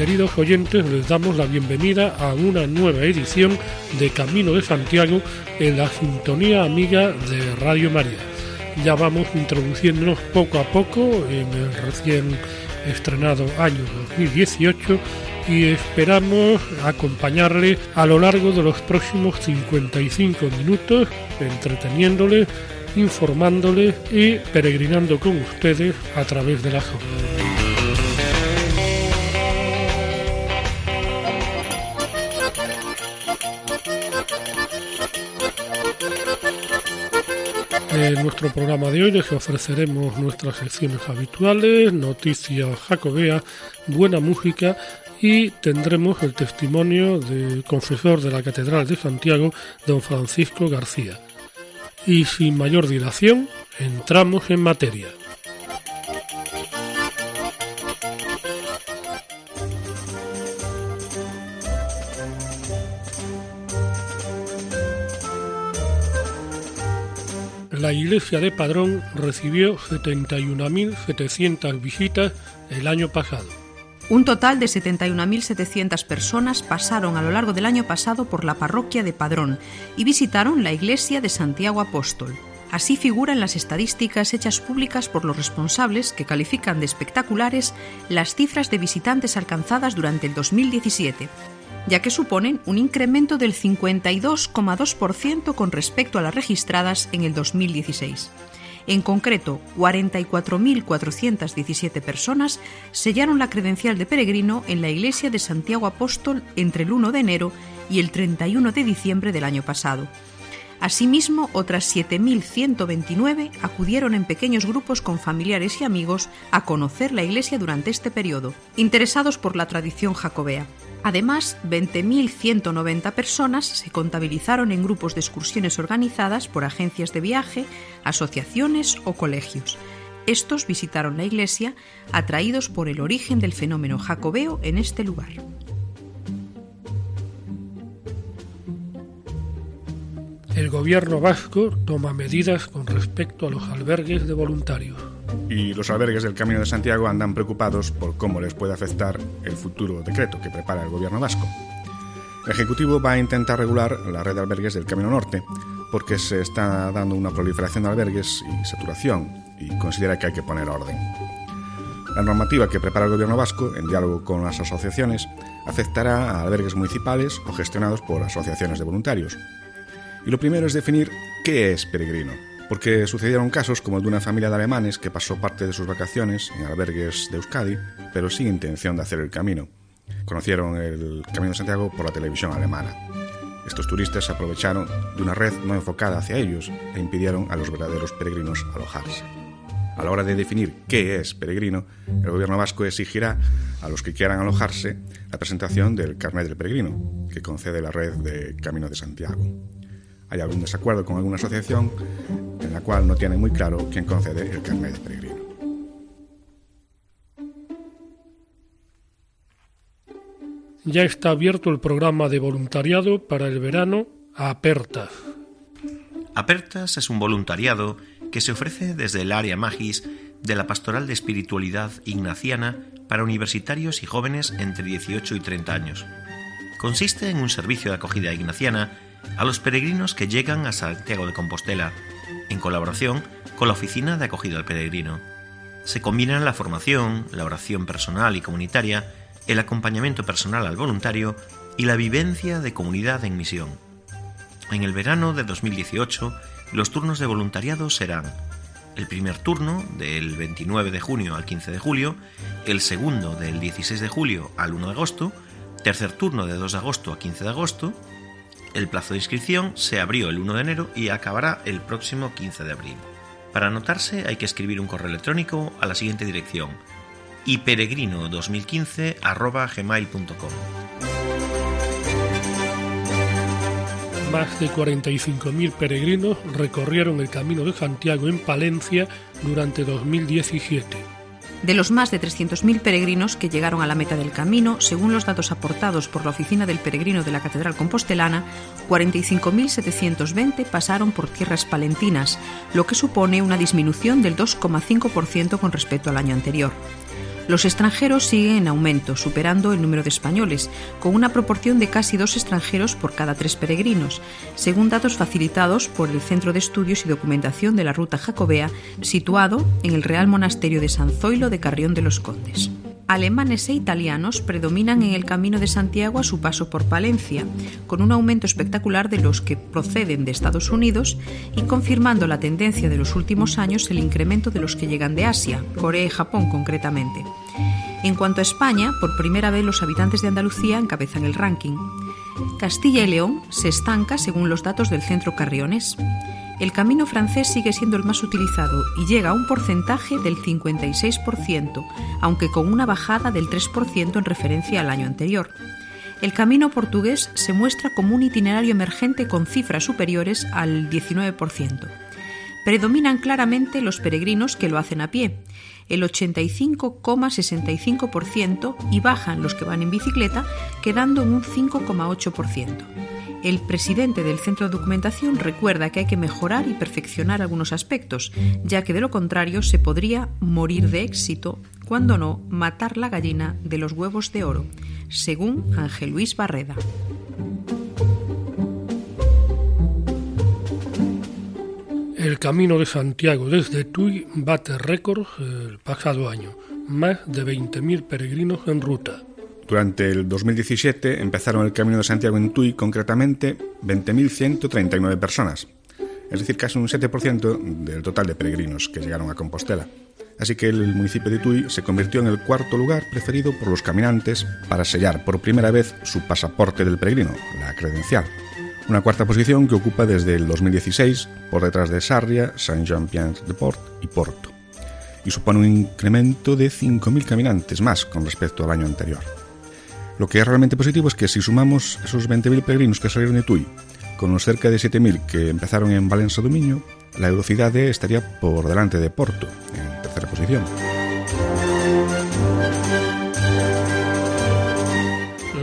Queridos oyentes, les damos la bienvenida a una nueva edición de Camino de Santiago en la sintonía amiga de Radio María. Ya vamos introduciéndonos poco a poco en el recién estrenado año 2018 y esperamos acompañarle a lo largo de los próximos 55 minutos, entreteniéndole, informándole y peregrinando con ustedes a través de la zona. Nuestro programa de hoy les ofreceremos nuestras secciones habituales, noticias jacobea, buena música y tendremos el testimonio del confesor de la Catedral de Santiago, don Francisco García. Y sin mayor dilación, entramos en materia. La iglesia de Padrón recibió 71.700 visitas el año pasado. Un total de 71.700 personas pasaron a lo largo del año pasado por la parroquia de Padrón y visitaron la iglesia de Santiago Apóstol. Así figuran las estadísticas hechas públicas por los responsables que califican de espectaculares las cifras de visitantes alcanzadas durante el 2017 ya que suponen un incremento del 52,2% con respecto a las registradas en el 2016. En concreto, 44.417 personas sellaron la credencial de peregrino en la iglesia de Santiago Apóstol entre el 1 de enero y el 31 de diciembre del año pasado. Asimismo, otras 7.129 acudieron en pequeños grupos con familiares y amigos a conocer la iglesia durante este periodo, interesados por la tradición jacobea. Además, 20.190 personas se contabilizaron en grupos de excursiones organizadas por agencias de viaje, asociaciones o colegios. Estos visitaron la iglesia atraídos por el origen del fenómeno jacobeo en este lugar. El gobierno vasco toma medidas con respecto a los albergues de voluntarios y los albergues del Camino de Santiago andan preocupados por cómo les puede afectar el futuro decreto que prepara el gobierno vasco. El Ejecutivo va a intentar regular la red de albergues del Camino Norte porque se está dando una proliferación de albergues y saturación y considera que hay que poner orden. La normativa que prepara el gobierno vasco, en diálogo con las asociaciones, afectará a albergues municipales o gestionados por asociaciones de voluntarios. Y lo primero es definir qué es peregrino porque sucedieron casos como el de una familia de alemanes que pasó parte de sus vacaciones en albergues de Euskadi, pero sin intención de hacer el camino. Conocieron el Camino de Santiago por la televisión alemana. Estos turistas se aprovecharon de una red no enfocada hacia ellos e impidieron a los verdaderos peregrinos alojarse. A la hora de definir qué es peregrino, el gobierno vasco exigirá a los que quieran alojarse la presentación del carnet del peregrino, que concede la red de Camino de Santiago. Hay algún desacuerdo con alguna asociación en la cual no tiene muy claro quién concede el carnet de peregrino. Ya está abierto el programa de voluntariado para el verano Apertas. Apertas es un voluntariado que se ofrece desde el área Magis de la Pastoral de Espiritualidad Ignaciana para universitarios y jóvenes entre 18 y 30 años. Consiste en un servicio de acogida ignaciana a los peregrinos que llegan a Santiago de Compostela en colaboración con la Oficina de Acogida al Peregrino. Se combinan la formación, la oración personal y comunitaria, el acompañamiento personal al voluntario y la vivencia de comunidad en misión. En el verano de 2018, los turnos de voluntariado serán el primer turno del 29 de junio al 15 de julio, el segundo del 16 de julio al 1 de agosto, tercer turno de 2 de agosto a 15 de agosto, el plazo de inscripción se abrió el 1 de enero y acabará el próximo 15 de abril. Para anotarse hay que escribir un correo electrónico a la siguiente dirección y peregrino2015 gmail.com. Más de 45.000 peregrinos recorrieron el Camino de Santiago en Palencia durante 2017. De los más de 300.000 peregrinos que llegaron a la meta del camino, según los datos aportados por la Oficina del Peregrino de la Catedral Compostelana, 45.720 pasaron por tierras palentinas, lo que supone una disminución del 2,5% con respecto al año anterior. Los extranjeros siguen en aumento, superando el número de españoles, con una proporción de casi dos extranjeros por cada tres peregrinos, según datos facilitados por el Centro de Estudios y Documentación de la Ruta Jacobea, situado en el Real Monasterio de San Zoilo de Carrión de los Condes alemanes e italianos predominan en el Camino de Santiago a su paso por Palencia, con un aumento espectacular de los que proceden de Estados Unidos y confirmando la tendencia de los últimos años el incremento de los que llegan de Asia, Corea y Japón concretamente. En cuanto a España, por primera vez los habitantes de Andalucía encabezan el ranking. Castilla y León se estanca según los datos del Centro Carriones el camino francés sigue siendo el más utilizado y llega a un porcentaje del 56%, aunque con una bajada del 3% en referencia al año anterior. El camino portugués se muestra como un itinerario emergente con cifras superiores al 19%. Predominan claramente los peregrinos que lo hacen a pie, el 85,65% y bajan los que van en bicicleta, quedando en un 5,8%. El presidente del Centro de Documentación recuerda que hay que mejorar y perfeccionar algunos aspectos, ya que de lo contrario se podría morir de éxito, cuando no matar la gallina de los huevos de oro, según Ángel Luis Barreda. El Camino de Santiago desde Tui bate récord el pasado año, más de 20.000 peregrinos en ruta. Durante el 2017 empezaron el Camino de Santiago en Tui, concretamente 20.139 personas, es decir, casi un 7% del total de peregrinos que llegaron a Compostela. Así que el municipio de Tui se convirtió en el cuarto lugar preferido por los caminantes para sellar por primera vez su pasaporte del peregrino, la credencial. Una cuarta posición que ocupa desde el 2016 por detrás de Sarria, Saint-Jean-Pied-de-Port y Porto. Y supone un incremento de 5.000 caminantes más con respecto al año anterior. Lo que es realmente positivo es que si sumamos esos 20.000 peregrinos que salieron de Tui con los cerca de 7.000 que empezaron en Valencia Dominio, la velocidad estaría por delante de Porto, en tercera posición.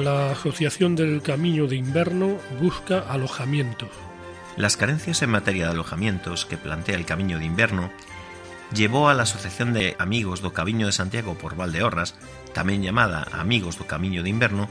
La Asociación del Camino de Invierno busca alojamientos. Las carencias en materia de alojamientos que plantea el Camino de Invierno llevó a la Asociación de Amigos do Camiño de Santiago por Valdeorras tamén llamada Amigos do Camiño de Inverno,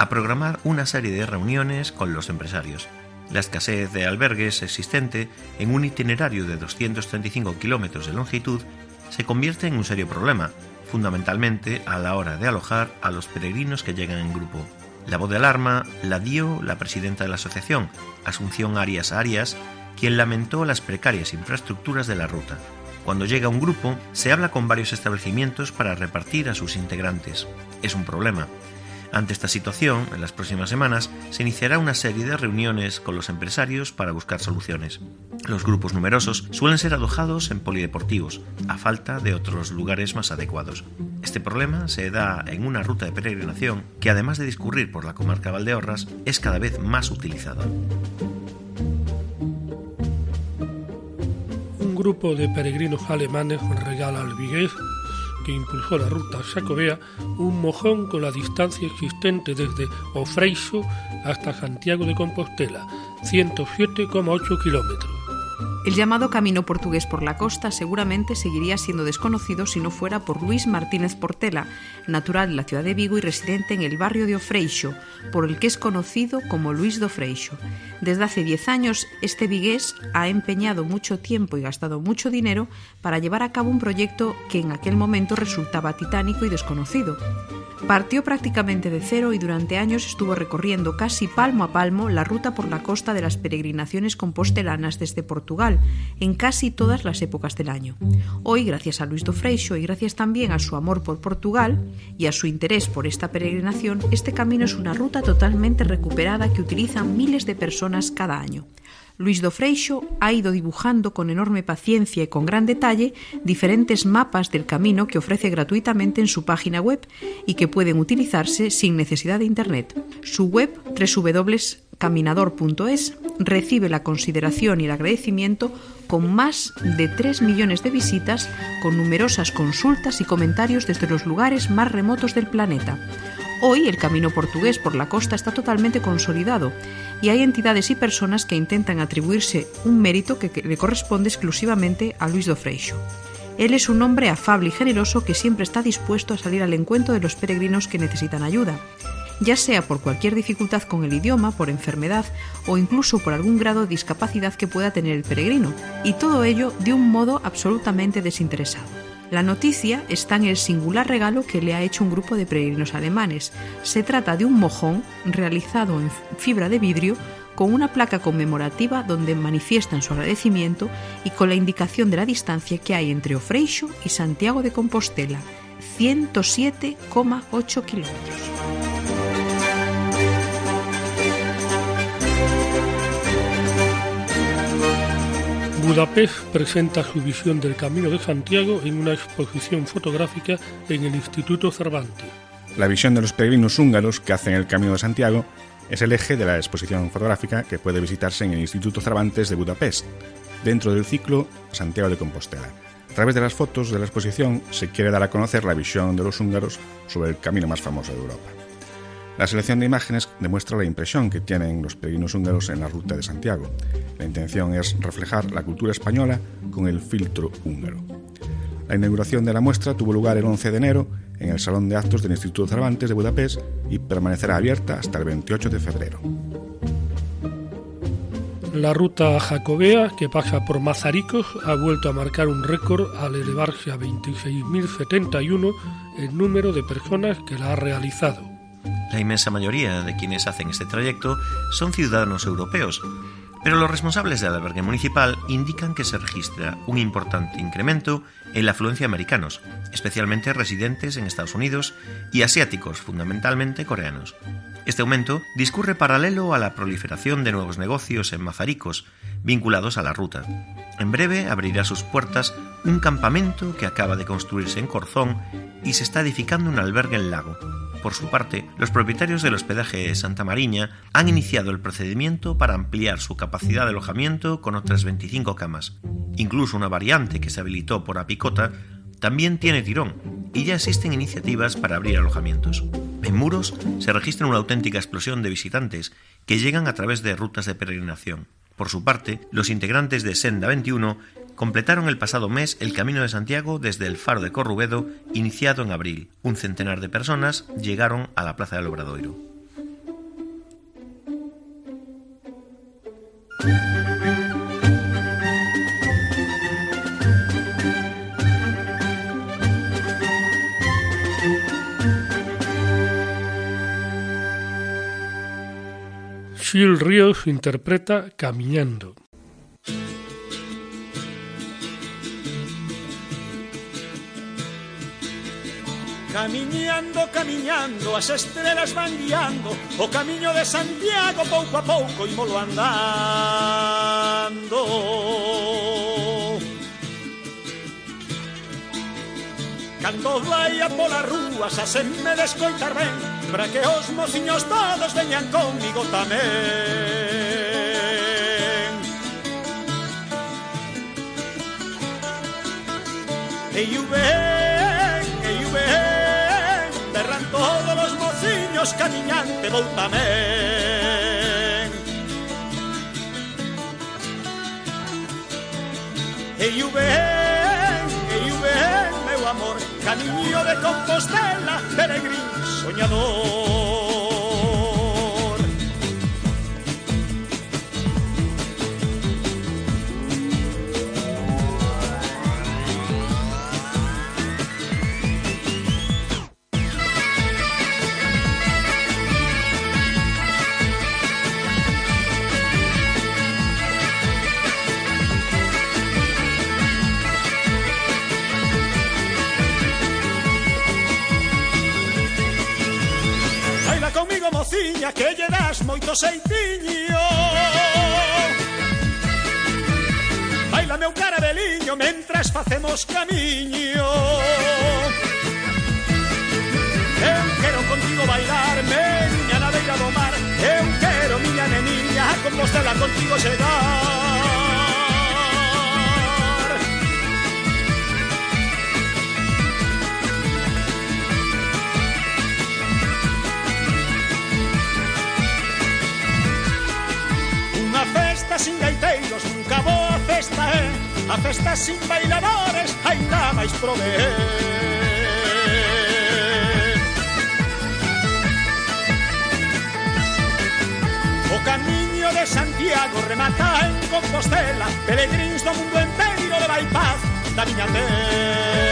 a programar unha serie de reuniones con los empresarios. La escasez de albergues existente en un itinerario de 235 kilómetros de longitud se convierte en un serio problema, fundamentalmente a la hora de alojar a los peregrinos que llegan en grupo. La voz de alarma la dio la presidenta de la asociación, Asunción Arias Arias, quien lamentó las precarias infraestructuras de la ruta. Cuando llega un grupo, se habla con varios establecimientos para repartir a sus integrantes. Es un problema. Ante esta situación, en las próximas semanas, se iniciará una serie de reuniones con los empresarios para buscar soluciones. Los grupos numerosos suelen ser alojados en polideportivos, a falta de otros lugares más adecuados. Este problema se da en una ruta de peregrinación que, además de discurrir por la comarca Valdeorras, es cada vez más utilizada. Grupo de peregrinos alemanes regala al Vigués, que impulsó la ruta Sacobea, un mojón con la distancia existente desde Ofreixo hasta Santiago de Compostela, 107,8 kilómetros. El llamado camino portugués por la costa seguramente seguiría siendo desconocido si no fuera por Luis Martínez Portela, natural de la ciudad de Vigo y residente en el barrio de Ofreixo, por el que es conocido como Luis do Freixo. Desde hace 10 años, este vigués ha empeñado mucho tiempo y gastado mucho dinero para llevar a cabo un proyecto que en aquel momento resultaba titánico y desconocido. Partió prácticamente de cero y durante años estuvo recorriendo casi palmo a palmo la ruta por la costa de las peregrinaciones compostelanas desde Portugal, en casi todas las épocas del año. Hoy, gracias a Luis do Freixo y gracias también a su amor por Portugal y a su interés por esta peregrinación, este camino es una ruta totalmente recuperada que utilizan miles de personas cada año. Luis do Freixo ha ido dibujando con enorme paciencia y con gran detalle diferentes mapas del camino que ofrece gratuitamente en su página web y que pueden utilizarse sin necesidad de Internet. Su web www.caminador.es recibe la consideración y el agradecimiento con más de 3 millones de visitas, con numerosas consultas y comentarios desde los lugares más remotos del planeta. Hoy el camino portugués por la costa está totalmente consolidado y hay entidades y personas que intentan atribuirse un mérito que le corresponde exclusivamente a Luis do Freixo. Él es un hombre afable y generoso que siempre está dispuesto a salir al encuentro de los peregrinos que necesitan ayuda, ya sea por cualquier dificultad con el idioma, por enfermedad o incluso por algún grado de discapacidad que pueda tener el peregrino, y todo ello de un modo absolutamente desinteresado. La noticia está en el singular regalo que le ha hecho un grupo de peregrinos alemanes. Se trata de un mojón realizado en fibra de vidrio con una placa conmemorativa donde manifiestan su agradecimiento y con la indicación de la distancia que hay entre Ofreixo y Santiago de Compostela, 107,8 kilómetros. Budapest presenta su visión del Camino de Santiago en una exposición fotográfica en el Instituto Cervantes. La visión de los peregrinos húngaros que hacen el Camino de Santiago es el eje de la exposición fotográfica que puede visitarse en el Instituto Cervantes de Budapest, dentro del ciclo Santiago de Compostela. A través de las fotos de la exposición se quiere dar a conocer la visión de los húngaros sobre el camino más famoso de Europa. La selección de imágenes demuestra la impresión que tienen los peregrinos húngaros en la ruta de Santiago. La intención es reflejar la cultura española con el filtro húngaro. La inauguración de la muestra tuvo lugar el 11 de enero en el Salón de Actos del Instituto Cervantes de Budapest y permanecerá abierta hasta el 28 de febrero. La ruta jacobea, que pasa por Mazaricos, ha vuelto a marcar un récord al elevarse a 26.071 el número de personas que la ha realizado. La inmensa mayoría de quienes hacen este trayecto son ciudadanos europeos, pero los responsables del albergue municipal indican que se registra un importante incremento en la afluencia de americanos, especialmente residentes en Estados Unidos y asiáticos, fundamentalmente coreanos. Este aumento discurre paralelo a la proliferación de nuevos negocios en Mazaricos, vinculados a la ruta. En breve abrirá sus puertas un campamento que acaba de construirse en Corzón y se está edificando un albergue en Lago, por su parte, los propietarios del hospedaje Santa Mariña han iniciado el procedimiento para ampliar su capacidad de alojamiento con otras 25 camas. Incluso una variante que se habilitó por Apicota también tiene tirón y ya existen iniciativas para abrir alojamientos. En Muros se registra una auténtica explosión de visitantes que llegan a través de rutas de peregrinación. Por su parte, los integrantes de Senda 21 completaron el pasado mes el Camino de Santiago desde el Faro de Corrubedo, iniciado en abril. Un centenar de personas llegaron a la Plaza del Obradoiro. Phil Ríos interpreta Caminando. Camiñando, camiñando, as estrelas van guiando O camiño de Santiago pouco a pouco molo andando Cando vai a pola rúa xa se me Para que os mociños todos veñan comigo tamén E you ven, e ven todos los mociños camiñante vou tamén. E eu ven, e eu meu amor Camiño de Compostela, peregrino soñador lle das moito xeitiño Baila meu cara carabeliño mentras facemos camiño. Eu quero contigo bailar, meña na beira do mar. Eu quero, miña neniña, a Compostela contigo chegar. festa sin bailadores Ainda máis provee O camiño de Santiago remata en Compostela Peregrins do mundo enteiro de Baipaz da miña terra.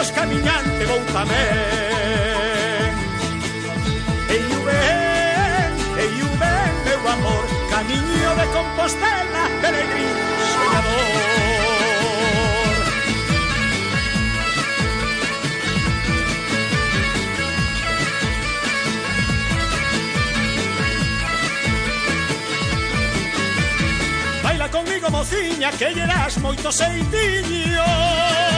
Cos camiñante vou tamén Ei u ben, ei o ben, meu amor Camiño de Compostela, peregrín soñador. Baila conmigo, mociña, que lleras moito seitiño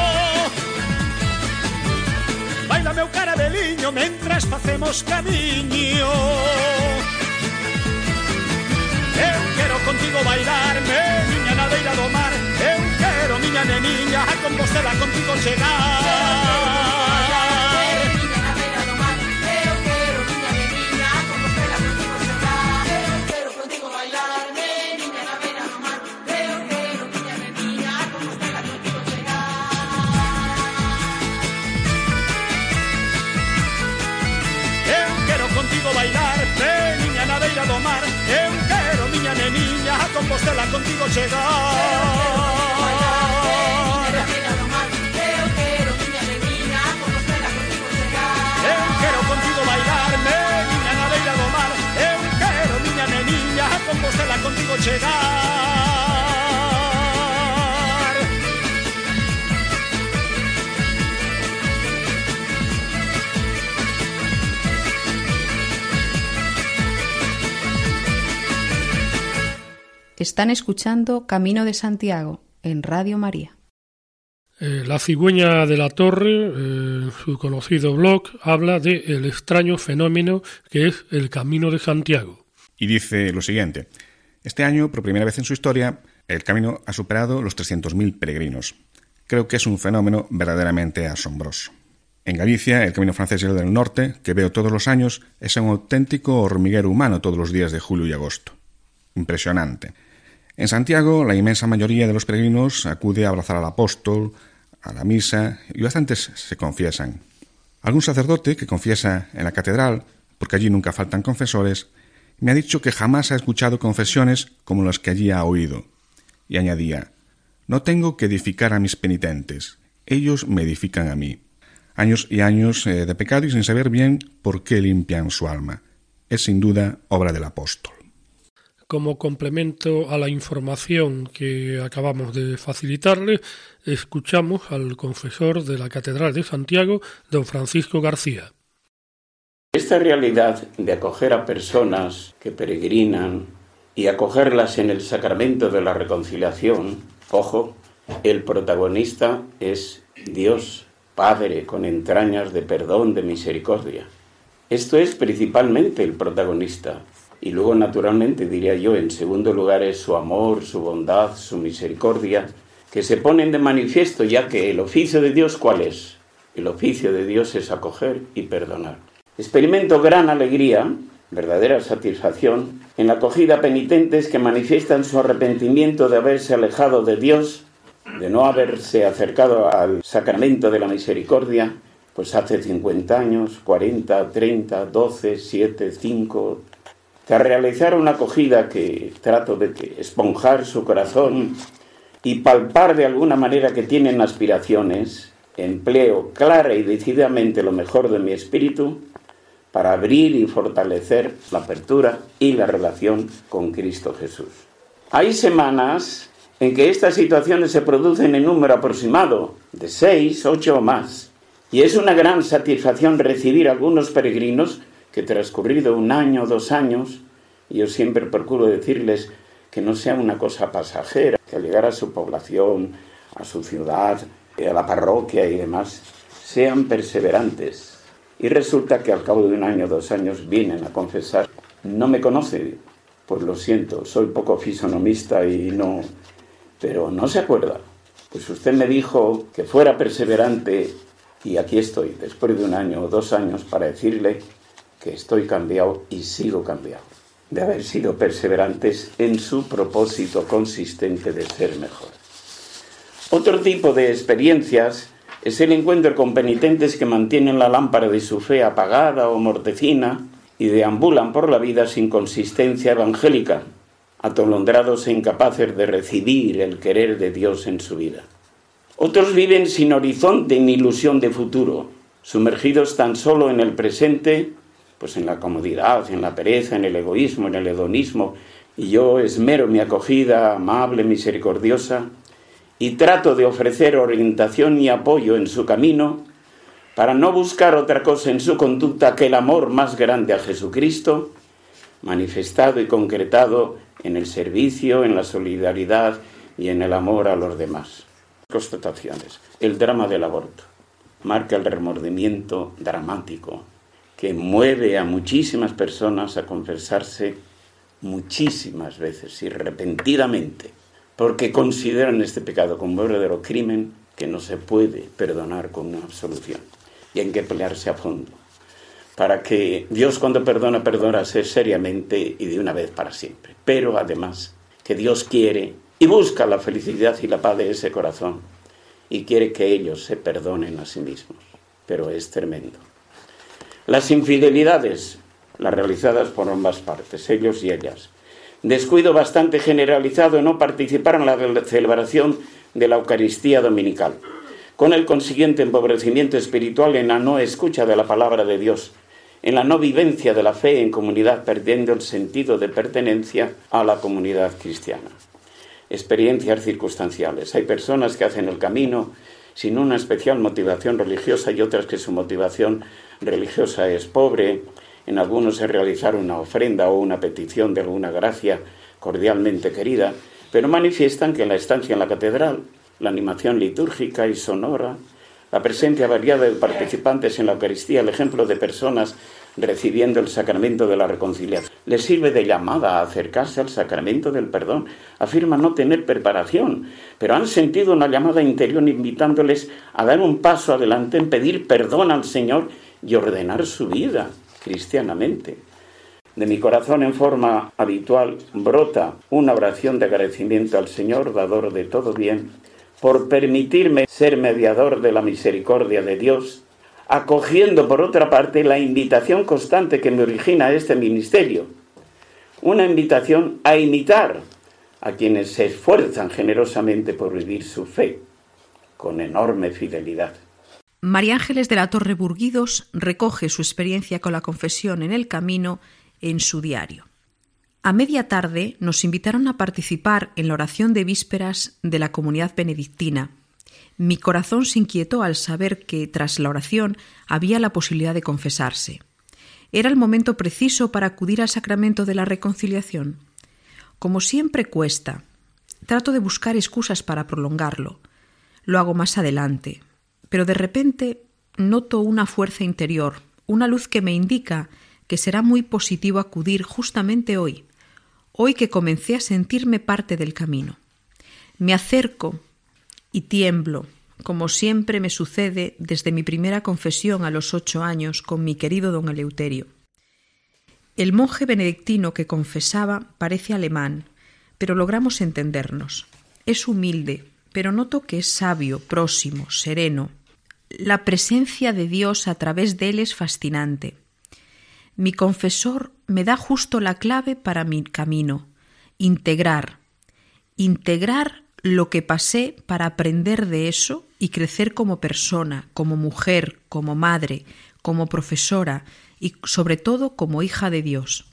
Baila meu carabeliño mentras facemos camiño Eu quero contigo bailar, miña na beira do mar. Eu quero, miña neniña, a Compostela contigo chegar. Compostela contigo chegar Eu quero contigo bailarme, miña na beira do mar Eu quero, miña neniña, a Compostela contigo chegar Están escuchando Camino de Santiago en Radio María. Eh, la cigüeña de la torre, en eh, su conocido blog, habla de el extraño fenómeno que es el Camino de Santiago. Y dice lo siguiente. Este año, por primera vez en su historia, el camino ha superado los 300.000 peregrinos. Creo que es un fenómeno verdaderamente asombroso. En Galicia, el Camino Francés del Norte, que veo todos los años, es un auténtico hormiguero humano todos los días de julio y agosto. Impresionante. En Santiago, la inmensa mayoría de los peregrinos acude a abrazar al apóstol, a la misa, y bastantes se confiesan. Algún sacerdote que confiesa en la catedral, porque allí nunca faltan confesores, me ha dicho que jamás ha escuchado confesiones como las que allí ha oído. Y añadía, no tengo que edificar a mis penitentes, ellos me edifican a mí. Años y años eh, de pecado y sin saber bien por qué limpian su alma. Es sin duda obra del apóstol como complemento a la información que acabamos de facilitarle, escuchamos al confesor de la Catedral de Santiago, don Francisco García. Esta realidad de acoger a personas que peregrinan y acogerlas en el sacramento de la reconciliación, ojo, el protagonista es Dios, Padre con entrañas de perdón, de misericordia. Esto es principalmente el protagonista, y luego, naturalmente, diría yo, en segundo lugar es su amor, su bondad, su misericordia, que se ponen de manifiesto, ya que el oficio de Dios, ¿cuál es? El oficio de Dios es acoger y perdonar. Experimento gran alegría, verdadera satisfacción, en la acogida penitentes que manifiestan su arrepentimiento de haberse alejado de Dios, de no haberse acercado al sacramento de la misericordia, pues hace 50 años, 40, 30, 12, 7, 5, Tras realizar una acogida que trato de esponjar su corazón y palpar de alguna manera que tienen aspiraciones, empleo clara y decididamente lo mejor de mi espíritu para abrir y fortalecer la apertura y la relación con Cristo Jesús. Hay semanas en que estas situaciones se producen en número aproximado de seis, ocho o más, Y es una gran satisfacción recibir algunos peregrinos que transcurrido un año o dos años, yo siempre procuro decirles que no sea una cosa pasajera, que al llegar a su población, a su ciudad, a la parroquia y demás, sean perseverantes. Y resulta que al cabo de un año o dos años vienen a confesar, no me conoce, pues lo siento, soy poco fisonomista y no, pero no se acuerda. Pues usted me dijo que fuera perseverante y aquí estoy, después de un año o dos años, para decirle que estoy cambiado y sigo cambiado, de haber sido perseverantes en su propósito consistente de ser mejor. Otro tipo de experiencias es el encuentro con penitentes que mantienen la lámpara de su fe apagada o mortecina y deambulan por la vida sin consistencia evangélica, atolondrados e incapaces de recibir el querer de Dios en su vida. Otros viven sin horizonte ni ilusión de futuro, sumergidos tan solo en el presente pues en la comodidad, en la pereza, en el egoísmo, en el hedonismo, y yo esmero mi acogida amable, misericordiosa, y trato de ofrecer orientación y apoyo en su camino, para no buscar otra cosa en su conducta que el amor más grande a Jesucristo, manifestado y concretado en el servicio, en la solidaridad y en el amor a los demás. Constataciones. El drama del aborto marca el remordimiento dramático que mueve a muchísimas personas a confesarse muchísimas veces y repentinamente, porque consideran este pecado como verdadero crimen que no se puede perdonar con una absolución. Y hay que pelearse a fondo, para que Dios cuando perdona, perdona seriamente y de una vez para siempre. Pero además, que Dios quiere y busca la felicidad y la paz de ese corazón y quiere que ellos se perdonen a sí mismos. Pero es tremendo. Las infidelidades, las realizadas por ambas partes, ellos y ellas. Descuido bastante generalizado en no participar en la celebración de la Eucaristía Dominical, con el consiguiente empobrecimiento espiritual en la no escucha de la palabra de Dios, en la no vivencia de la fe en comunidad, perdiendo el sentido de pertenencia a la comunidad cristiana. Experiencias circunstanciales. Hay personas que hacen el camino sin una especial motivación religiosa y otras que su motivación religiosa es pobre, en algunos es realizar una ofrenda o una petición de alguna gracia cordialmente querida, pero manifiestan que la estancia en la catedral, la animación litúrgica y sonora, la presencia variada de participantes en la Eucaristía, el ejemplo de personas recibiendo el sacramento de la reconciliación. Les sirve de llamada a acercarse al sacramento del perdón. Afirman no tener preparación, pero han sentido una llamada interior invitándoles a dar un paso adelante en pedir perdón al Señor y ordenar su vida cristianamente. De mi corazón en forma habitual brota una oración de agradecimiento al Señor, dador de todo bien, por permitirme ser mediador de la misericordia de Dios, acogiendo por otra parte la invitación constante que me origina este ministerio, una invitación a imitar a quienes se esfuerzan generosamente por vivir su fe con enorme fidelidad. María Ángeles de la Torre Burguidos recoge su experiencia con la confesión en el camino en su diario. A media tarde nos invitaron a participar en la oración de vísperas de la comunidad benedictina. Mi corazón se inquietó al saber que tras la oración había la posibilidad de confesarse. Era el momento preciso para acudir al sacramento de la reconciliación. Como siempre cuesta, trato de buscar excusas para prolongarlo. Lo hago más adelante, pero de repente noto una fuerza interior, una luz que me indica que será muy positivo acudir justamente hoy, hoy que comencé a sentirme parte del camino. Me acerco y tiemblo, como siempre me sucede desde mi primera confesión a los ocho años con mi querido don Eleuterio. El monje benedictino que confesaba parece alemán, pero logramos entendernos. Es humilde, pero noto que es sabio, próximo, sereno, la presencia de Dios a través de él es fascinante. Mi confesor me da justo la clave para mi camino, integrar, integrar lo que pasé para aprender de eso y crecer como persona, como mujer, como madre, como profesora y sobre todo como hija de Dios.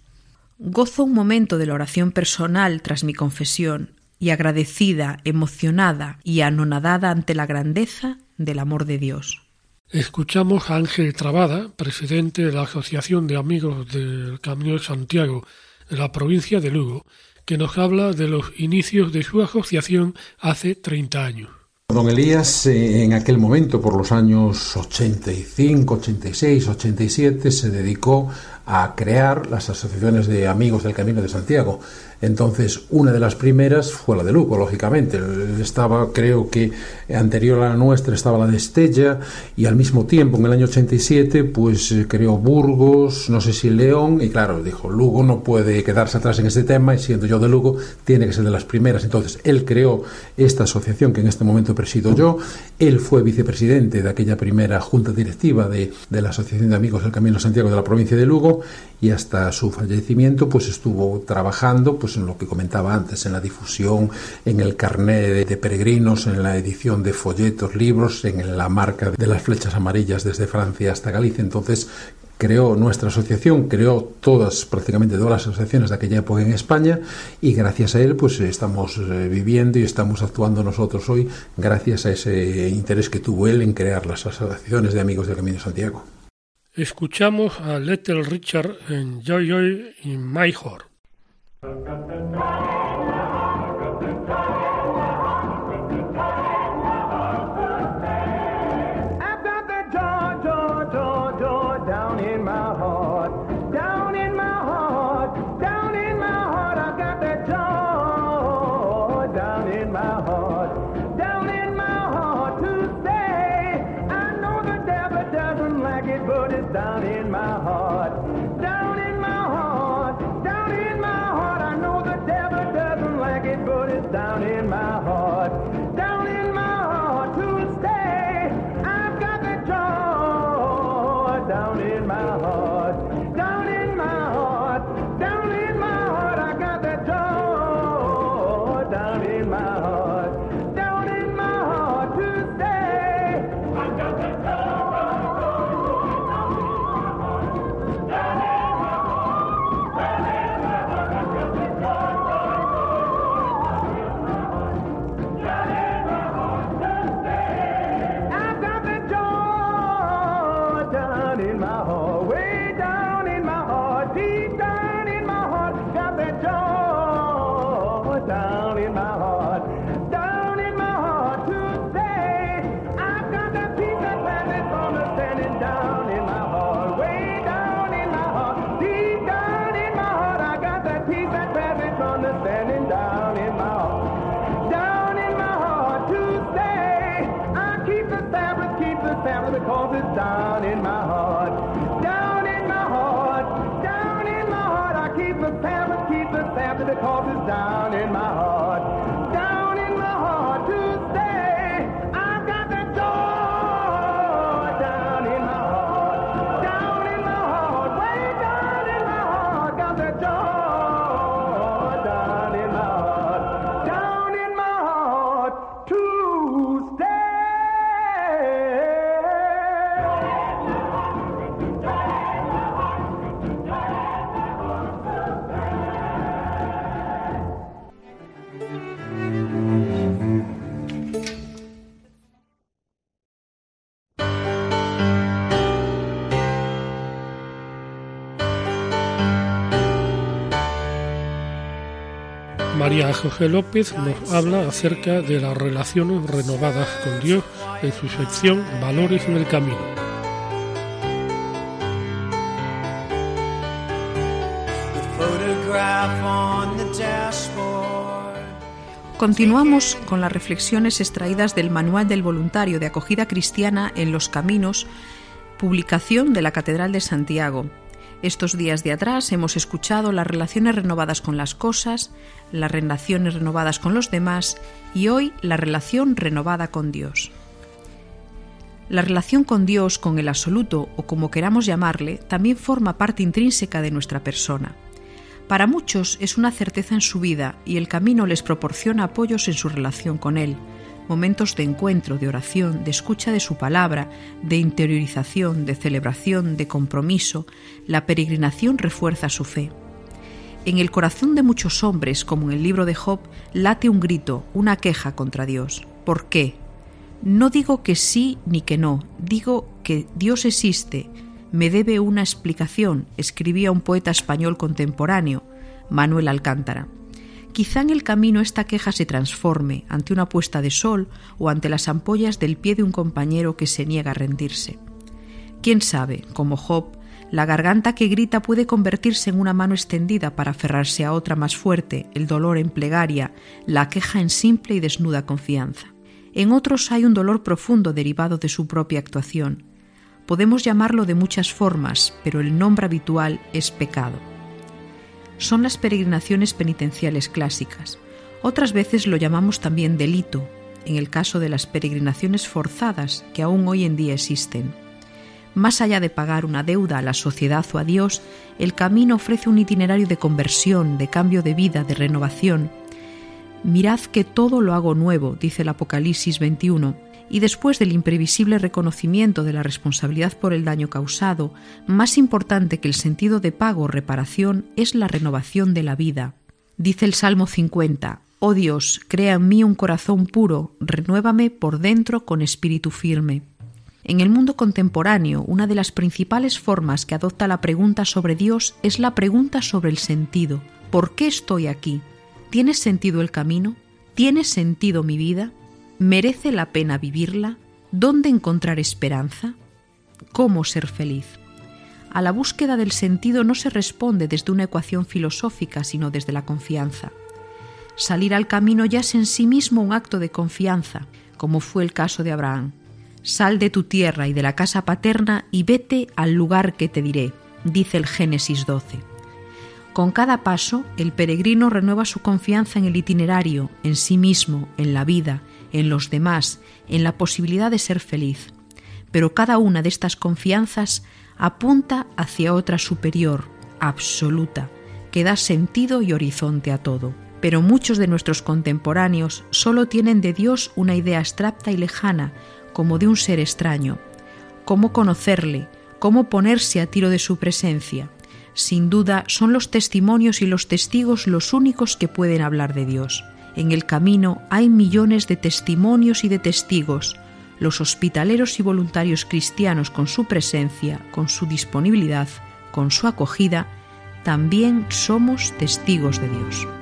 Gozo un momento de la oración personal tras mi confesión y agradecida, emocionada y anonadada ante la grandeza del amor de Dios. Escuchamos a Ángel Trabada, presidente de la Asociación de Amigos del Camino de Santiago de la provincia de Lugo, que nos habla de los inicios de su asociación hace 30 años. Don Elías, eh, en aquel momento, por los años 85, 86, 87, se dedicó a crear las asociaciones de amigos del Camino de Santiago. Entonces, una de las primeras fue la de Lugo, lógicamente. Estaba, creo que anterior a la nuestra estaba la de Estella y al mismo tiempo, en el año 87, pues eh, creó Burgos, no sé si León, y claro, dijo, Lugo no puede quedarse atrás en este tema y siendo yo de Lugo, tiene que ser de las primeras. Entonces, él creó esta asociación que en este momento presido yo. Él fue vicepresidente de aquella primera junta directiva de, de la Asociación de Amigos del Camino Santiago de la provincia de Lugo y hasta su fallecimiento, pues estuvo trabajando, pues en lo que comentaba antes, en la difusión, en el carnet de, peregrinos, en la edición de folletos, libros, en la marca de las flechas amarillas desde Francia hasta Galicia. Entonces, creó nuestra asociación, creó todas, prácticamente todas las asociaciones de aquella época en España y gracias a él pues estamos eh, viviendo y estamos actuando nosotros hoy gracias a ese interés que tuvo él en crear las asociaciones de amigos del Camino de Santiago. Escuchamos a Little Richard en Joy Joy My María José López nos habla acerca de las relaciones renovadas con Dios en su sección Valores en el Camino. Continuamos con las reflexiones extraídas del Manual del Voluntario de Acogida Cristiana en los Caminos, publicación de la Catedral de Santiago, estos días de atrás hemos escuchado las relaciones renovadas con las cosas, las relaciones renovadas con los demás y hoy la relación renovada con Dios. La relación con Dios, con el absoluto o como queramos llamarle, también forma parte intrínseca de nuestra persona. Para muchos es una certeza en su vida y el camino les proporciona apoyos en su relación con Él, momentos de encuentro, de oración, de escucha de su palabra, de interiorización, de celebración, de compromiso, la peregrinación refuerza su fe. En el corazón de muchos hombres, como en el libro de Job, late un grito, una queja contra Dios. ¿Por qué? No digo que sí ni que no, digo que Dios existe me debe una explicación, escribía un poeta español contemporáneo, Manuel Alcántara. Quizá en el camino esta queja se transforme ante una puesta de sol o ante las ampollas del pie de un compañero que se niega a rendirse. Quién sabe, como Job, la garganta que grita puede convertirse en una mano extendida para aferrarse a otra más fuerte, el dolor en plegaria, la queja en simple y desnuda confianza. En otros hay un dolor profundo derivado de su propia actuación. Podemos llamarlo de muchas formas, pero el nombre habitual es pecado. Son las peregrinaciones penitenciales clásicas. Otras veces lo llamamos también delito, en el caso de las peregrinaciones forzadas que aún hoy en día existen. Más allá de pagar una deuda a la sociedad o a Dios, el camino ofrece un itinerario de conversión, de cambio de vida, de renovación. Mirad que todo lo hago nuevo, dice el Apocalipsis 21, y después del imprevisible reconocimiento de la responsabilidad por el daño causado, más importante que el sentido de pago o reparación es la renovación de la vida. Dice el Salmo 50, Oh Dios, crea en mí un corazón puro, renuévame por dentro con espíritu firme. En el mundo contemporáneo, una de las principales formas que adopta la pregunta sobre Dios es la pregunta sobre el sentido. ¿Por qué estoy aquí? ¿Tiene sentido el camino? ¿Tiene sentido mi vida? ¿Merece la pena vivirla? ¿Dónde encontrar esperanza? ¿Cómo ser feliz? A la búsqueda del sentido no se responde desde una ecuación filosófica, sino desde la confianza. Salir al camino ya es en sí mismo un acto de confianza, como fue el caso de Abraham. Sal de tu tierra y de la casa paterna y vete al lugar que te diré, dice el Génesis 12. Con cada paso, el peregrino renueva su confianza en el itinerario, en sí mismo, en la vida, en los demás, en la posibilidad de ser feliz. Pero cada una de estas confianzas apunta hacia otra superior, absoluta, que da sentido y horizonte a todo. Pero muchos de nuestros contemporáneos solo tienen de Dios una idea abstracta y lejana, como de un ser extraño. ¿Cómo conocerle? ¿Cómo ponerse a tiro de su presencia? Sin duda son los testimonios y los testigos los únicos que pueden hablar de Dios. En el camino hay millones de testimonios y de testigos. Los hospitaleros y voluntarios cristianos con su presencia, con su disponibilidad, con su acogida, también somos testigos de Dios.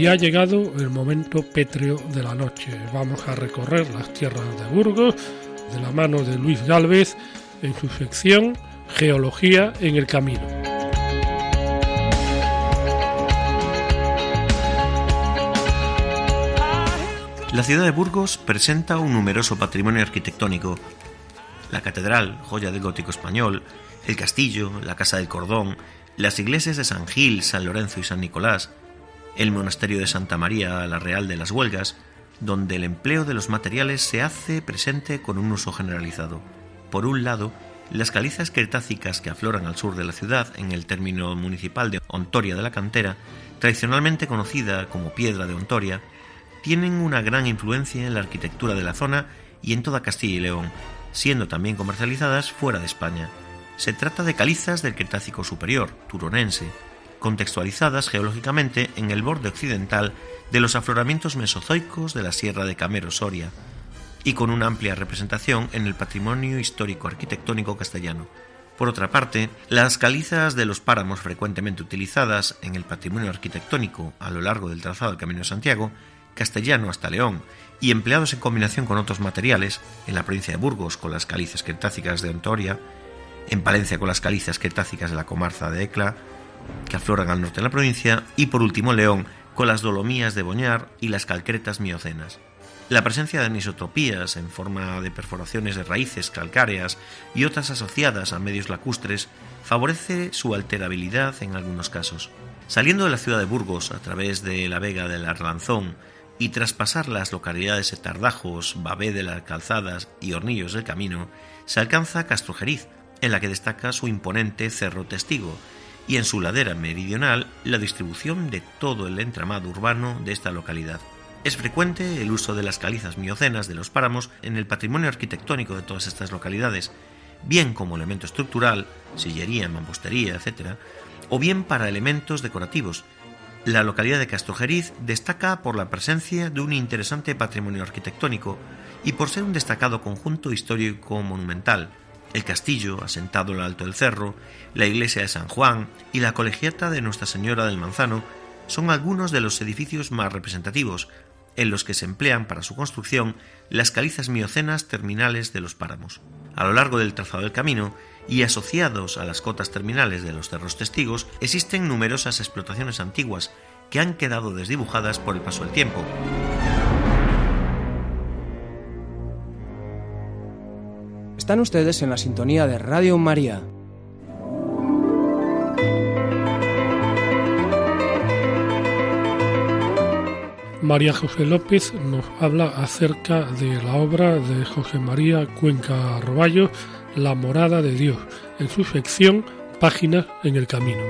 Y ha llegado el momento pétreo de la noche. Vamos a recorrer las tierras de Burgos de la mano de Luis Galvez en su sección Geología en el Camino. La ciudad de Burgos presenta un numeroso patrimonio arquitectónico. La catedral, joya del gótico español, el castillo, la casa del cordón, las iglesias de San Gil, San Lorenzo y San Nicolás, el monasterio de Santa María la Real de las Huelgas, donde el empleo de los materiales se hace presente con un uso generalizado. Por un lado, las calizas cretácicas que afloran al sur de la ciudad, en el término municipal de Ontoria de la Cantera, tradicionalmente conocida como Piedra de Ontoria, tienen una gran influencia en la arquitectura de la zona y en toda Castilla y León, siendo también comercializadas fuera de España. Se trata de calizas del Cretácico Superior, turonense, contextualizadas geológicamente en el borde occidental de los afloramientos mesozoicos de la Sierra de Camero Soria y con una amplia representación en el patrimonio histórico arquitectónico castellano. Por otra parte, las calizas de los páramos frecuentemente utilizadas en el patrimonio arquitectónico a lo largo del trazado del Camino de Santiago, castellano hasta León, y empleados en combinación con otros materiales, en la provincia de Burgos con las calizas cretácicas de Ontoria, en Palencia con las calizas cretácicas de la comarca de Ecla, que afloran al norte de la provincia, y por último León, con las dolomías de Boñar y las calcretas miocenas. La presencia de anisotropías en forma de perforaciones de raíces calcáreas y otras asociadas a medios lacustres favorece su alterabilidad en algunos casos. Saliendo de la ciudad de Burgos a través de la vega del Arlanzón y tras pasar las localidades de Tardajos, Babé de las Calzadas y Hornillos del Camino, se alcanza Castrojeriz, en la que destaca su imponente Cerro Testigo, y en su ladera meridional la distribución de todo el entramado urbano de esta localidad. Es frecuente el uso de las calizas miocenas de los páramos en el patrimonio arquitectónico de todas estas localidades, bien como elemento estructural, sillería, mampostería, etc., o bien para elementos decorativos, la localidad de Castrojeriz destaca por la presencia de un interesante patrimonio arquitectónico y por ser un destacado conjunto histórico monumental. El castillo, asentado en lo alto del cerro, la iglesia de San Juan y la colegiata de Nuestra Señora del Manzano son algunos de los edificios más representativos, en los que se emplean para su construcción las calizas miocenas terminales de los páramos. A lo largo del trazado del camino y asociados a las cotas terminales de los cerros testigos existen numerosas explotaciones antiguas que han quedado desdibujadas por el paso del tiempo. Están ustedes en la sintonía de Radio María. María José López nos habla acerca de la obra de José María Cuenca Roballo, La morada de Dios, en su sección Páginas en el Camino.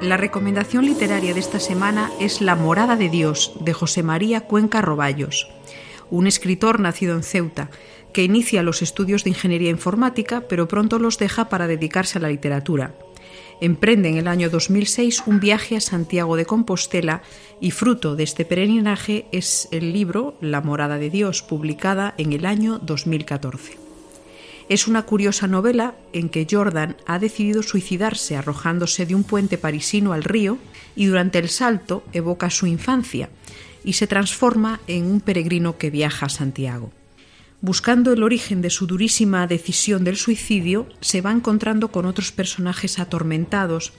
La recomendación literaria de esta semana es La morada de Dios, de José María Cuenca Roballos, un escritor nacido en Ceuta, que inicia los estudios de ingeniería informática, pero pronto los deja para dedicarse a la literatura emprende en el año 2006 un viaje a Santiago de Compostela y fruto de este peregrinaje es el libro La morada de Dios, publicada en el año 2014. Es una curiosa novela en que Jordan ha decidido suicidarse arrojándose de un puente parisino al río y durante el salto evoca su infancia y se transforma en un peregrino que viaja a Santiago. Buscando el origen de su durísima decisión del suicidio, se va encontrando con otros personajes atormentados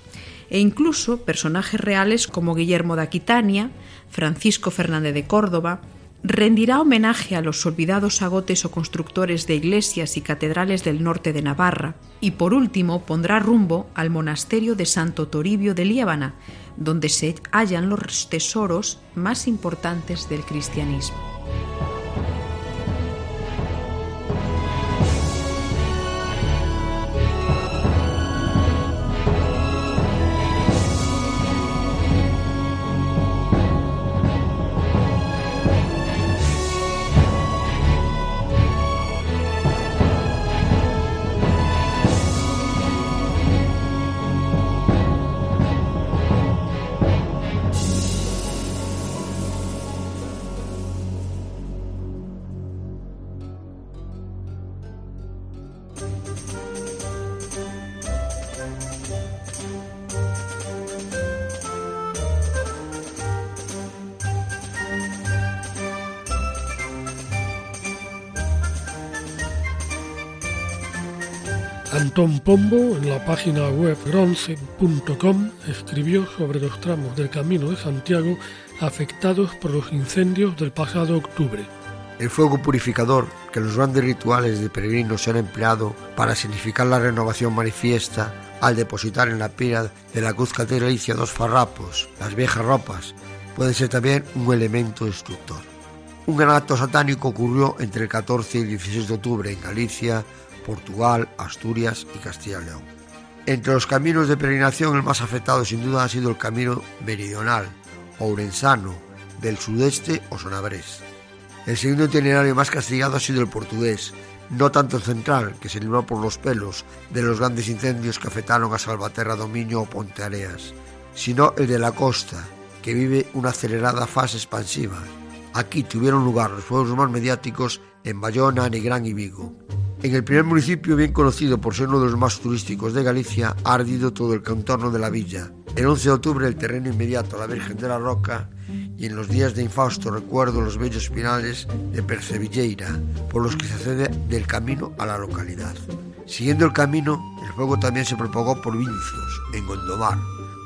e incluso personajes reales como Guillermo de Aquitania, Francisco Fernández de Córdoba, rendirá homenaje a los olvidados agotes o constructores de iglesias y catedrales del norte de Navarra y por último pondrá rumbo al monasterio de Santo Toribio de Líbana, donde se hallan los tesoros más importantes del cristianismo. Antón Pombo, en la página web bronce.com, escribió sobre los tramos del Camino de Santiago afectados por los incendios del pasado octubre. El fuego purificador que los grandes rituales de peregrinos han empleado para significar la renovación manifiesta al depositar en la pira de la cruz catedralicia dos farrapos, las viejas ropas, puede ser también un elemento destructor. Un gran acto satánico ocurrió entre el 14 y el 16 de octubre en Galicia, Portugal, Asturias y Castilla y León. Entre los caminos de peregrinación el más afectado sin duda ha sido el camino meridional, ourensano, del sudeste o sonabrés. El segundo itinerario más castigado ha sido el portugués, no tanto el central, que se libró por los pelos de los grandes incendios que afectaron a Salvaterra Dominio o Ponteareas, sino el de la costa, que vive una acelerada fase expansiva. Aquí tuvieron lugar los fuegos más mediáticos en Bayona, Negrán y Vigo. En el primer municipio, bien conocido por ser uno de los más turísticos de Galicia, ha ardido todo el contorno de la villa. El 11 de octubre, el terreno inmediato a la Virgen de la Roca y en los días de infausto recuerdo los bellos finales de Percevilleira, por los que se accede del camino a la localidad. Siguiendo el camino, el fuego también se propagó por Vincios, en Gondomar,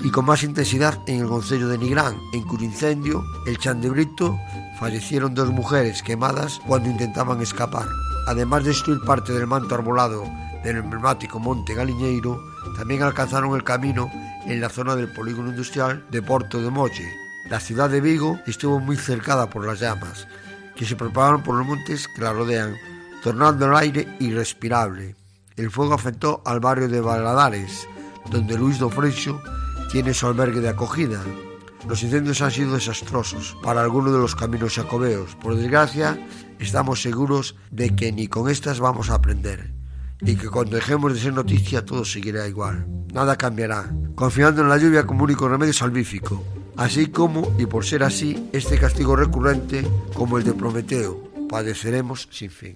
y con más intensidad en el concello de Nigrán, en cuyo incendio, el Chandebrito, fallecieron dos mujeres quemadas cuando intentaban escapar. Además de destruir parte del manto arbolado del emblemático Monte Galiñeiro, también alcanzaron el camino en la zona del polígono industrial de Porto de Molle. La ciudad de Vigo estuvo muy cercada por las llamas, que se propagaron por los montes que la rodean, tornando el aire irrespirable. El fuego afectó al barrio de Valadares, donde Luis do Freixo tiene su albergue de acogida. Los incendios han sido desastrosos para algunos de los caminos jacobeos. Por desgracia, estamos seguros de que ni con estas vamos a aprender y que cuando dejemos de ser noticia todo seguirá igual. Nada cambiará, confiando en la lluvia como único remedio salvífico, así como, y por ser así, este castigo recurrente como el de Prometeo, padeceremos sin fin.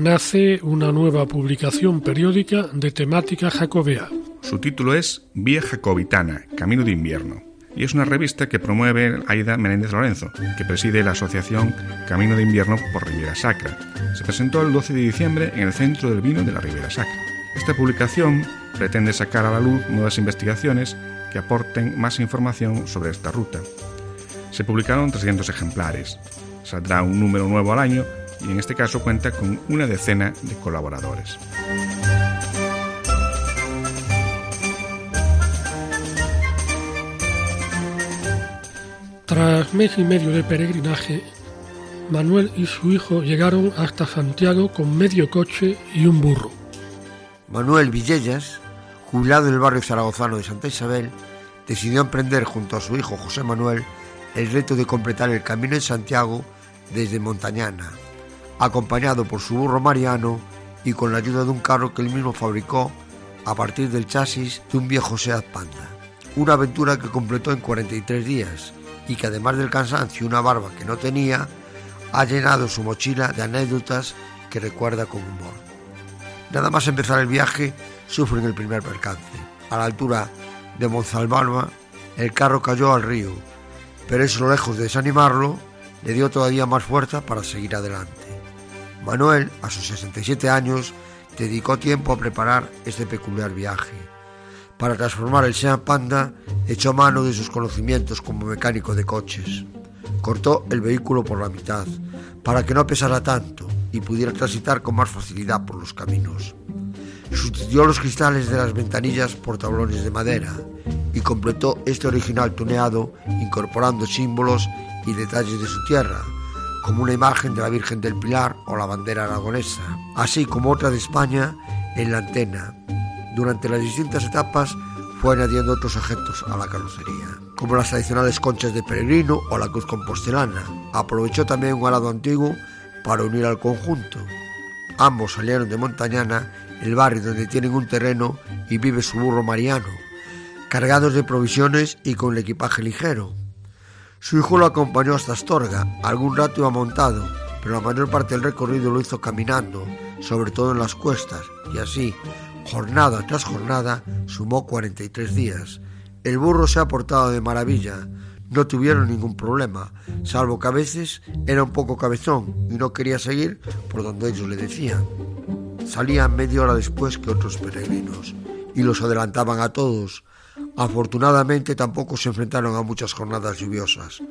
nace una nueva publicación periódica de temática jacobea. Su título es Vía Jacobitana, Camino de Invierno, y es una revista que promueve Aida Menéndez Lorenzo, que preside la asociación Camino de Invierno por Ribera Sacra. Se presentó el 12 de diciembre en el Centro del Vino de la Ribera Sacra. Esta publicación pretende sacar a la luz nuevas investigaciones que aporten más información sobre esta ruta. Se publicaron 300 ejemplares. Saldrá un número nuevo al año y en este caso cuenta con una decena de colaboradores. Tras mes y medio de peregrinaje, Manuel y su hijo llegaron hasta Santiago con medio coche y un burro. Manuel Villellas, jubilado del barrio zaragozano de Santa Isabel, decidió emprender junto a su hijo José Manuel el reto de completar el camino en Santiago desde Montañana, acompañado por su burro Mariano y con la ayuda de un carro que él mismo fabricó a partir del chasis de un viejo Seat Panda. Una aventura que completó en 43 días y que además del cansancio y una barba que no tenía, ha llenado su mochila de anécdotas que recuerda con humor. Nada más empezar el viaje, sufren el primer percance. A la altura de Monzalbalma, el carro cayó al río, pero eso lejos de desanimarlo, le dio todavía más fuerza para seguir adelante. Manuel, a sus 67 años, dedicó tiempo a preparar este peculiar viaje. Para transformar el Seat Panda, echó mano de sus conocimientos como mecánico de coches. Cortó el vehículo por la mitad, para que no pesara tanto y pudiera transitar con más facilidad por los caminos. Sustituyó los cristales de las ventanillas por tablones de madera y completó este original tuneado incorporando símbolos y detalles de su tierra, como una imagen de la Virgen del Pilar o la bandera aragonesa, así como otra de España en la antena. Durante las distintas etapas fue añadiendo otros objetos a la carrocería, como las tradicionales conchas de peregrino o la cruz compostelana. Aprovechó también un arado antiguo para unir al conjunto. Ambos salieron de Montañana, el barrio donde tienen un terreno y vive su burro Mariano, cargados de provisiones y con el equipaje ligero. Su hijo lo acompañó hasta Astorga, algún rato iba montado, pero la mayor parte del recorrido lo hizo caminando, sobre todo en las cuestas, y así, jornada tras jornada, sumó 43 días. El burro se ha portado de maravilla, no tuvieron ningún problema, salvo que a veces era un poco cabezón y no quería seguir por donde ellos le decían. Salían media hora después que otros peregrinos y los adelantaban a todos, Afortunadamente tampoco se enfrentaron a muchas jornadas lluviosas,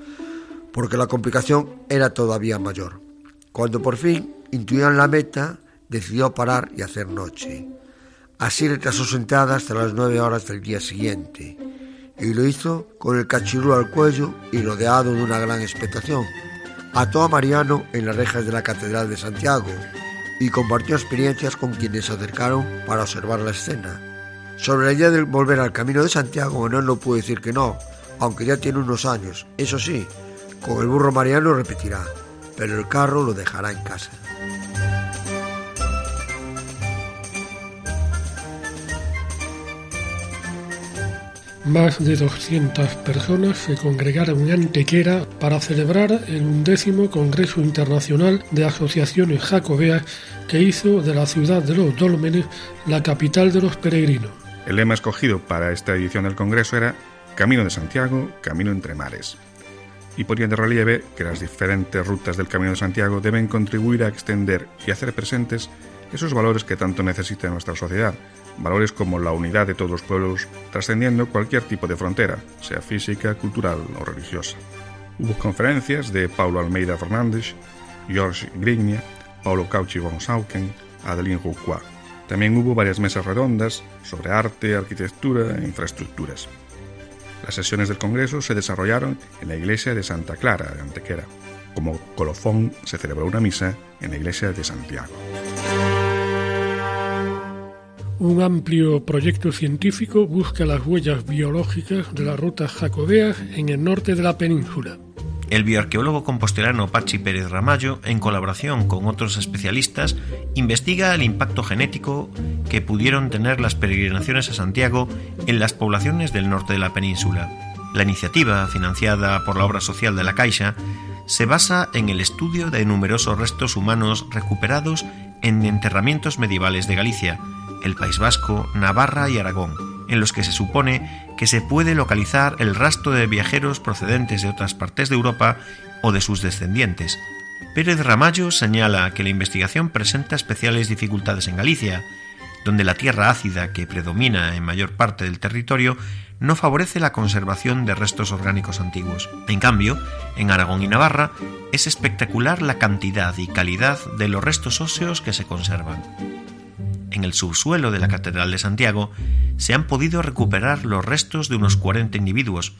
porque la complicación era todavía mayor. Cuando por fin intuían la meta, decidió parar y hacer noche. Así retrasó su entrada hasta las nueve horas del día siguiente, y lo hizo con el cachirú al cuello y rodeado de una gran expectación. Ató a Mariano en las rejas de la Catedral de Santiago y compartió experiencias con quienes se acercaron para observar la escena. Sobre la idea de volver al camino de Santiago, no no puede decir que no, aunque ya tiene unos años. Eso sí, con el burro Mariano repetirá, pero el carro lo dejará en casa. Más de 200 personas se congregaron en Antequera para celebrar el undécimo Congreso Internacional de Asociaciones Jacobeas que hizo de la ciudad de los Dólmenes la capital de los peregrinos. El lema escogido para esta edición del Congreso era Camino de Santiago, Camino entre Mares. Y ponía de relieve que las diferentes rutas del Camino de Santiago deben contribuir a extender y hacer presentes esos valores que tanto necesita nuestra sociedad, valores como la unidad de todos los pueblos, trascendiendo cualquier tipo de frontera, sea física, cultural o religiosa. Hubo conferencias de Paulo Almeida Fernández, George Grignia, Paulo Cauchi von Sauken, Adeline Rouquois. También hubo varias mesas redondas sobre arte, arquitectura e infraestructuras. Las sesiones del Congreso se desarrollaron en la iglesia de Santa Clara de Antequera. Como colofón se celebró una misa en la iglesia de Santiago. Un amplio proyecto científico busca las huellas biológicas de las rutas jacobeas en el norte de la península. El bioarqueólogo compostelano Pachi Pérez Ramallo, en colaboración con otros especialistas, investiga el impacto genético que pudieron tener las peregrinaciones a Santiago en las poblaciones del norte de la península. La iniciativa, financiada por la obra social de la Caixa, se basa en el estudio de numerosos restos humanos recuperados en enterramientos medievales de Galicia, el País Vasco, Navarra y Aragón, en los que se supone que se puede localizar el rastro de viajeros procedentes de otras partes de Europa o de sus descendientes. Pérez Ramallo señala que la investigación presenta especiales dificultades en Galicia, donde la tierra ácida que predomina en mayor parte del territorio no favorece la conservación de restos orgánicos antiguos. En cambio, en Aragón y Navarra es espectacular la cantidad y calidad de los restos óseos que se conservan en el subsuelo de la Catedral de Santiago, se han podido recuperar los restos de unos 40 individuos,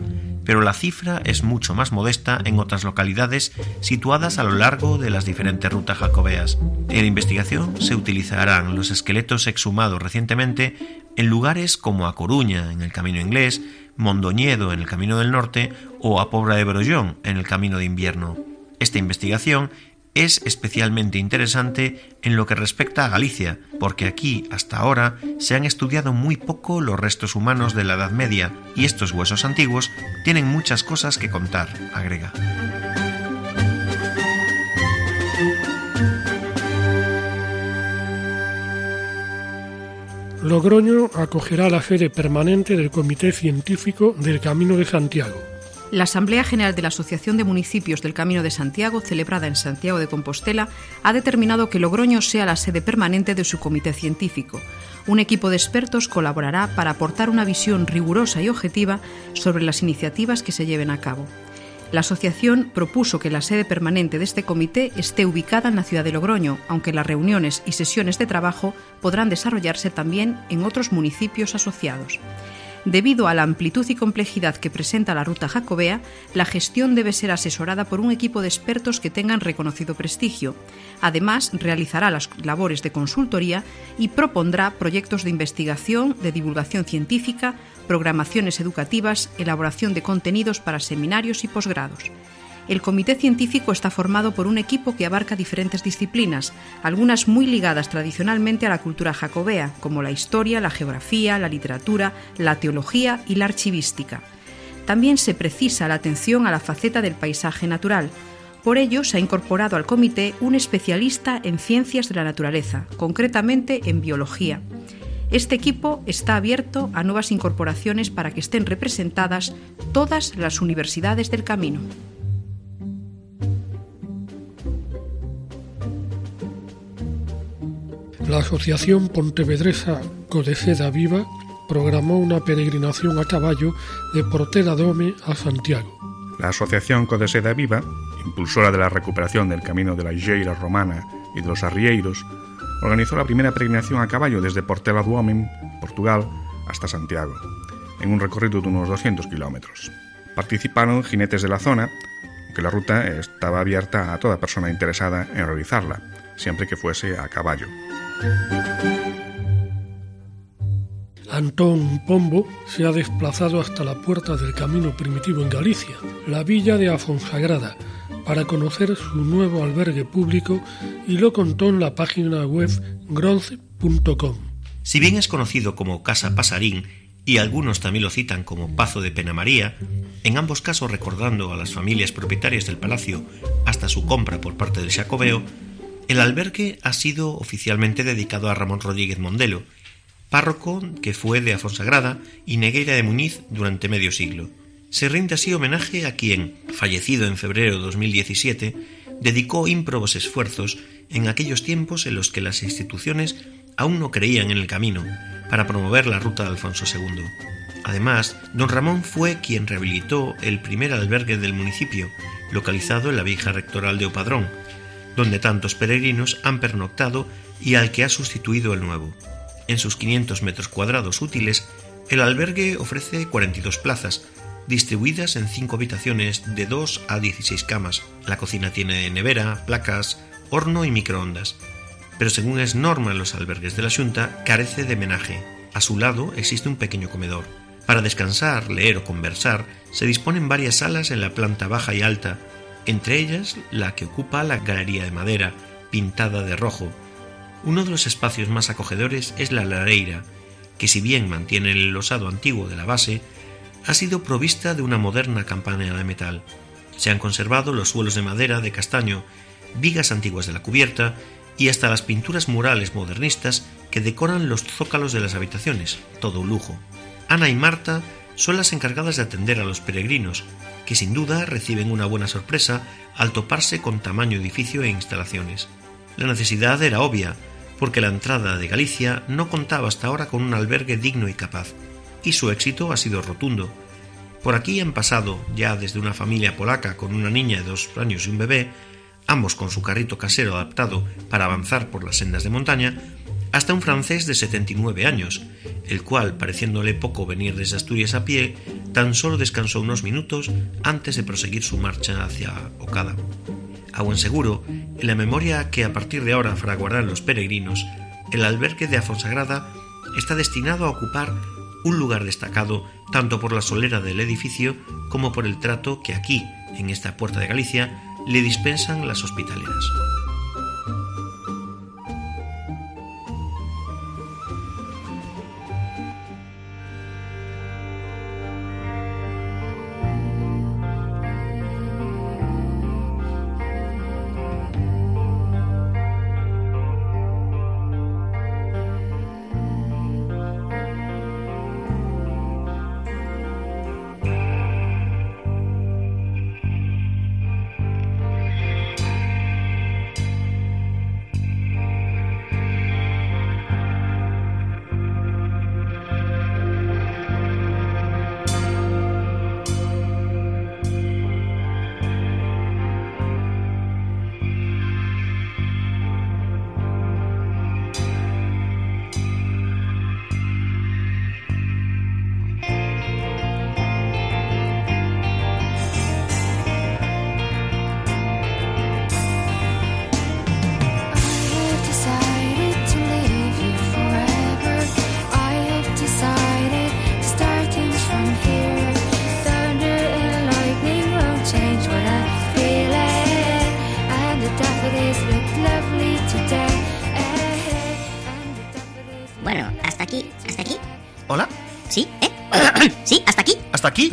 pero la cifra es mucho más modesta en otras localidades situadas a lo largo de las diferentes rutas jacobeas. En investigación se utilizarán los esqueletos exhumados recientemente en lugares como A Coruña, en el Camino Inglés, Mondoñedo, en el Camino del Norte, o a Pobra de Brollón, en el Camino de Invierno. Esta investigación es especialmente interesante en lo que respecta a Galicia, porque aquí hasta ahora se han estudiado muy poco los restos humanos de la Edad Media y estos huesos antiguos tienen muchas cosas que contar, agrega. Logroño acogerá la sede permanente del Comité Científico del Camino de Santiago. La Asamblea General de la Asociación de Municipios del Camino de Santiago, celebrada en Santiago de Compostela, ha determinado que Logroño sea la sede permanente de su comité científico. Un equipo de expertos colaborará para aportar una visión rigurosa y objetiva sobre las iniciativas que se lleven a cabo. La asociación propuso que la sede permanente de este comité esté ubicada en la ciudad de Logroño, aunque las reuniones y sesiones de trabajo podrán desarrollarse también en otros municipios asociados. Debido a la amplitud y complejidad que presenta la ruta jacobea, la gestión debe ser asesorada por un equipo de expertos que tengan reconocido prestigio. Además, realizará las labores de consultoría y propondrá proyectos de investigación, de divulgación científica, programaciones educativas, elaboración de contenidos para seminarios y posgrados. El comité científico está formado por un equipo que abarca diferentes disciplinas, algunas muy ligadas tradicionalmente a la cultura jacobea, como la historia, la geografía, la literatura, la teología y la archivística. También se precisa la atención a la faceta del paisaje natural. Por ello, se ha incorporado al comité un especialista en ciencias de la naturaleza, concretamente en biología. Este equipo está abierto a nuevas incorporaciones para que estén representadas todas las universidades del camino. La Asociación Pontevedresa Codeceda Viva programó una peregrinación a caballo de Portela Dome a Santiago. La Asociación Codeseda Viva, impulsora de la recuperación del camino de la Igeira romana y de los arrieiros, organizó la primera peregrinación a caballo desde Portela do Portugal, hasta Santiago, en un recorrido de unos 200 kilómetros. Participaron jinetes de la zona, aunque la ruta estaba abierta a toda persona interesada en realizarla, siempre que fuese a caballo. Antón Pombo se ha desplazado hasta la puerta del camino primitivo en Galicia, la villa de Afonsagrada, para conocer su nuevo albergue público y lo contó en la página web gronce.com. Si bien es conocido como Casa Pasarín y algunos también lo citan como Pazo de Penamaría, en ambos casos recordando a las familias propietarias del palacio hasta su compra por parte del Jacobeo, el albergue ha sido oficialmente dedicado a Ramón Rodríguez Mondelo, párroco que fue de Afonsagrada y Negueira de Muñiz durante medio siglo. Se rinde así homenaje a quien, fallecido en febrero de 2017, dedicó ímprobos esfuerzos en aquellos tiempos en los que las instituciones aún no creían en el camino para promover la ruta de Alfonso II. Además, don Ramón fue quien rehabilitó el primer albergue del municipio, localizado en la vieja rectoral de Opadrón, donde tantos peregrinos han pernoctado y al que ha sustituido el nuevo. En sus 500 metros cuadrados útiles, el albergue ofrece 42 plazas, distribuidas en 5 habitaciones de 2 a 16 camas. La cocina tiene nevera, placas, horno y microondas. Pero según es norma en los albergues de la Junta, carece de menaje. A su lado existe un pequeño comedor. Para descansar, leer o conversar, se disponen varias salas en la planta baja y alta, entre ellas la que ocupa la galería de madera, pintada de rojo. Uno de los espacios más acogedores es la lareira, que si bien mantiene el losado antiguo de la base, ha sido provista de una moderna campana de metal. Se han conservado los suelos de madera de castaño, vigas antiguas de la cubierta y hasta las pinturas murales modernistas que decoran los zócalos de las habitaciones, todo un lujo. Ana y Marta son las encargadas de atender a los peregrinos, que sin duda reciben una buena sorpresa al toparse con tamaño edificio e instalaciones. La necesidad era obvia, porque la entrada de Galicia no contaba hasta ahora con un albergue digno y capaz, y su éxito ha sido rotundo. Por aquí han pasado, ya desde una familia polaca con una niña de dos años y un bebé, ambos con su carrito casero adaptado para avanzar por las sendas de montaña, hasta un francés de 79 años, el cual, pareciéndole poco venir desde Asturias a pie, tan solo descansó unos minutos antes de proseguir su marcha hacia Ocada. A buen seguro, en la memoria que a partir de ahora fraguarán los peregrinos, el albergue de Afonsagrada está destinado a ocupar un lugar destacado tanto por la solera del edificio como por el trato que aquí, en esta puerta de Galicia, le dispensan las hospitaleras.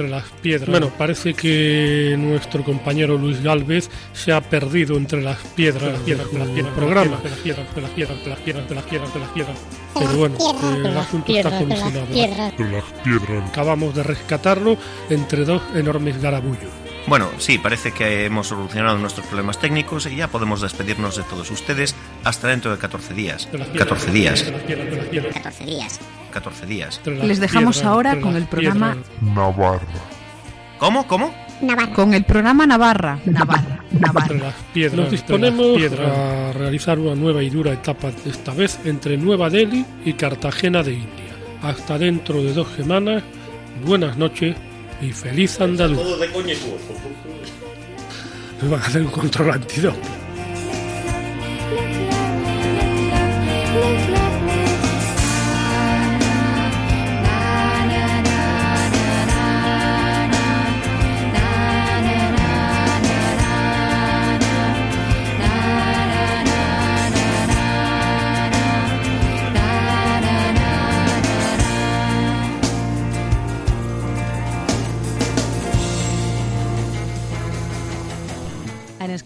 Entre las piedras. Bueno, parece que nuestro compañero Luis Galvez se ha perdido entre las piedras, de las piedras, de las piedras, programa. De las piedras, de las piedras, de las piedras, de las piedras, las piedras. Pero bueno, el asunto está solucionado. De las piedras. Acabamos de rescatarlo entre dos enormes garabullos. Bueno, sí, parece que hemos solucionado nuestros problemas técnicos y ya podemos despedirnos de todos ustedes hasta dentro de 14 días. 14 días. 14 días. 14 días. Les dejamos ahora con el programa Navarra. ¿Cómo? ¿Cómo? Navarra. Con el programa Navarra. Navarra. Navarra. Las piedras, Nos disponemos a realizar una nueva y dura etapa, esta vez entre Nueva Delhi y Cartagena de India. Hasta dentro de dos semanas. Buenas noches y feliz andaluz. Todo de coño Nos van a hacer un control antidote.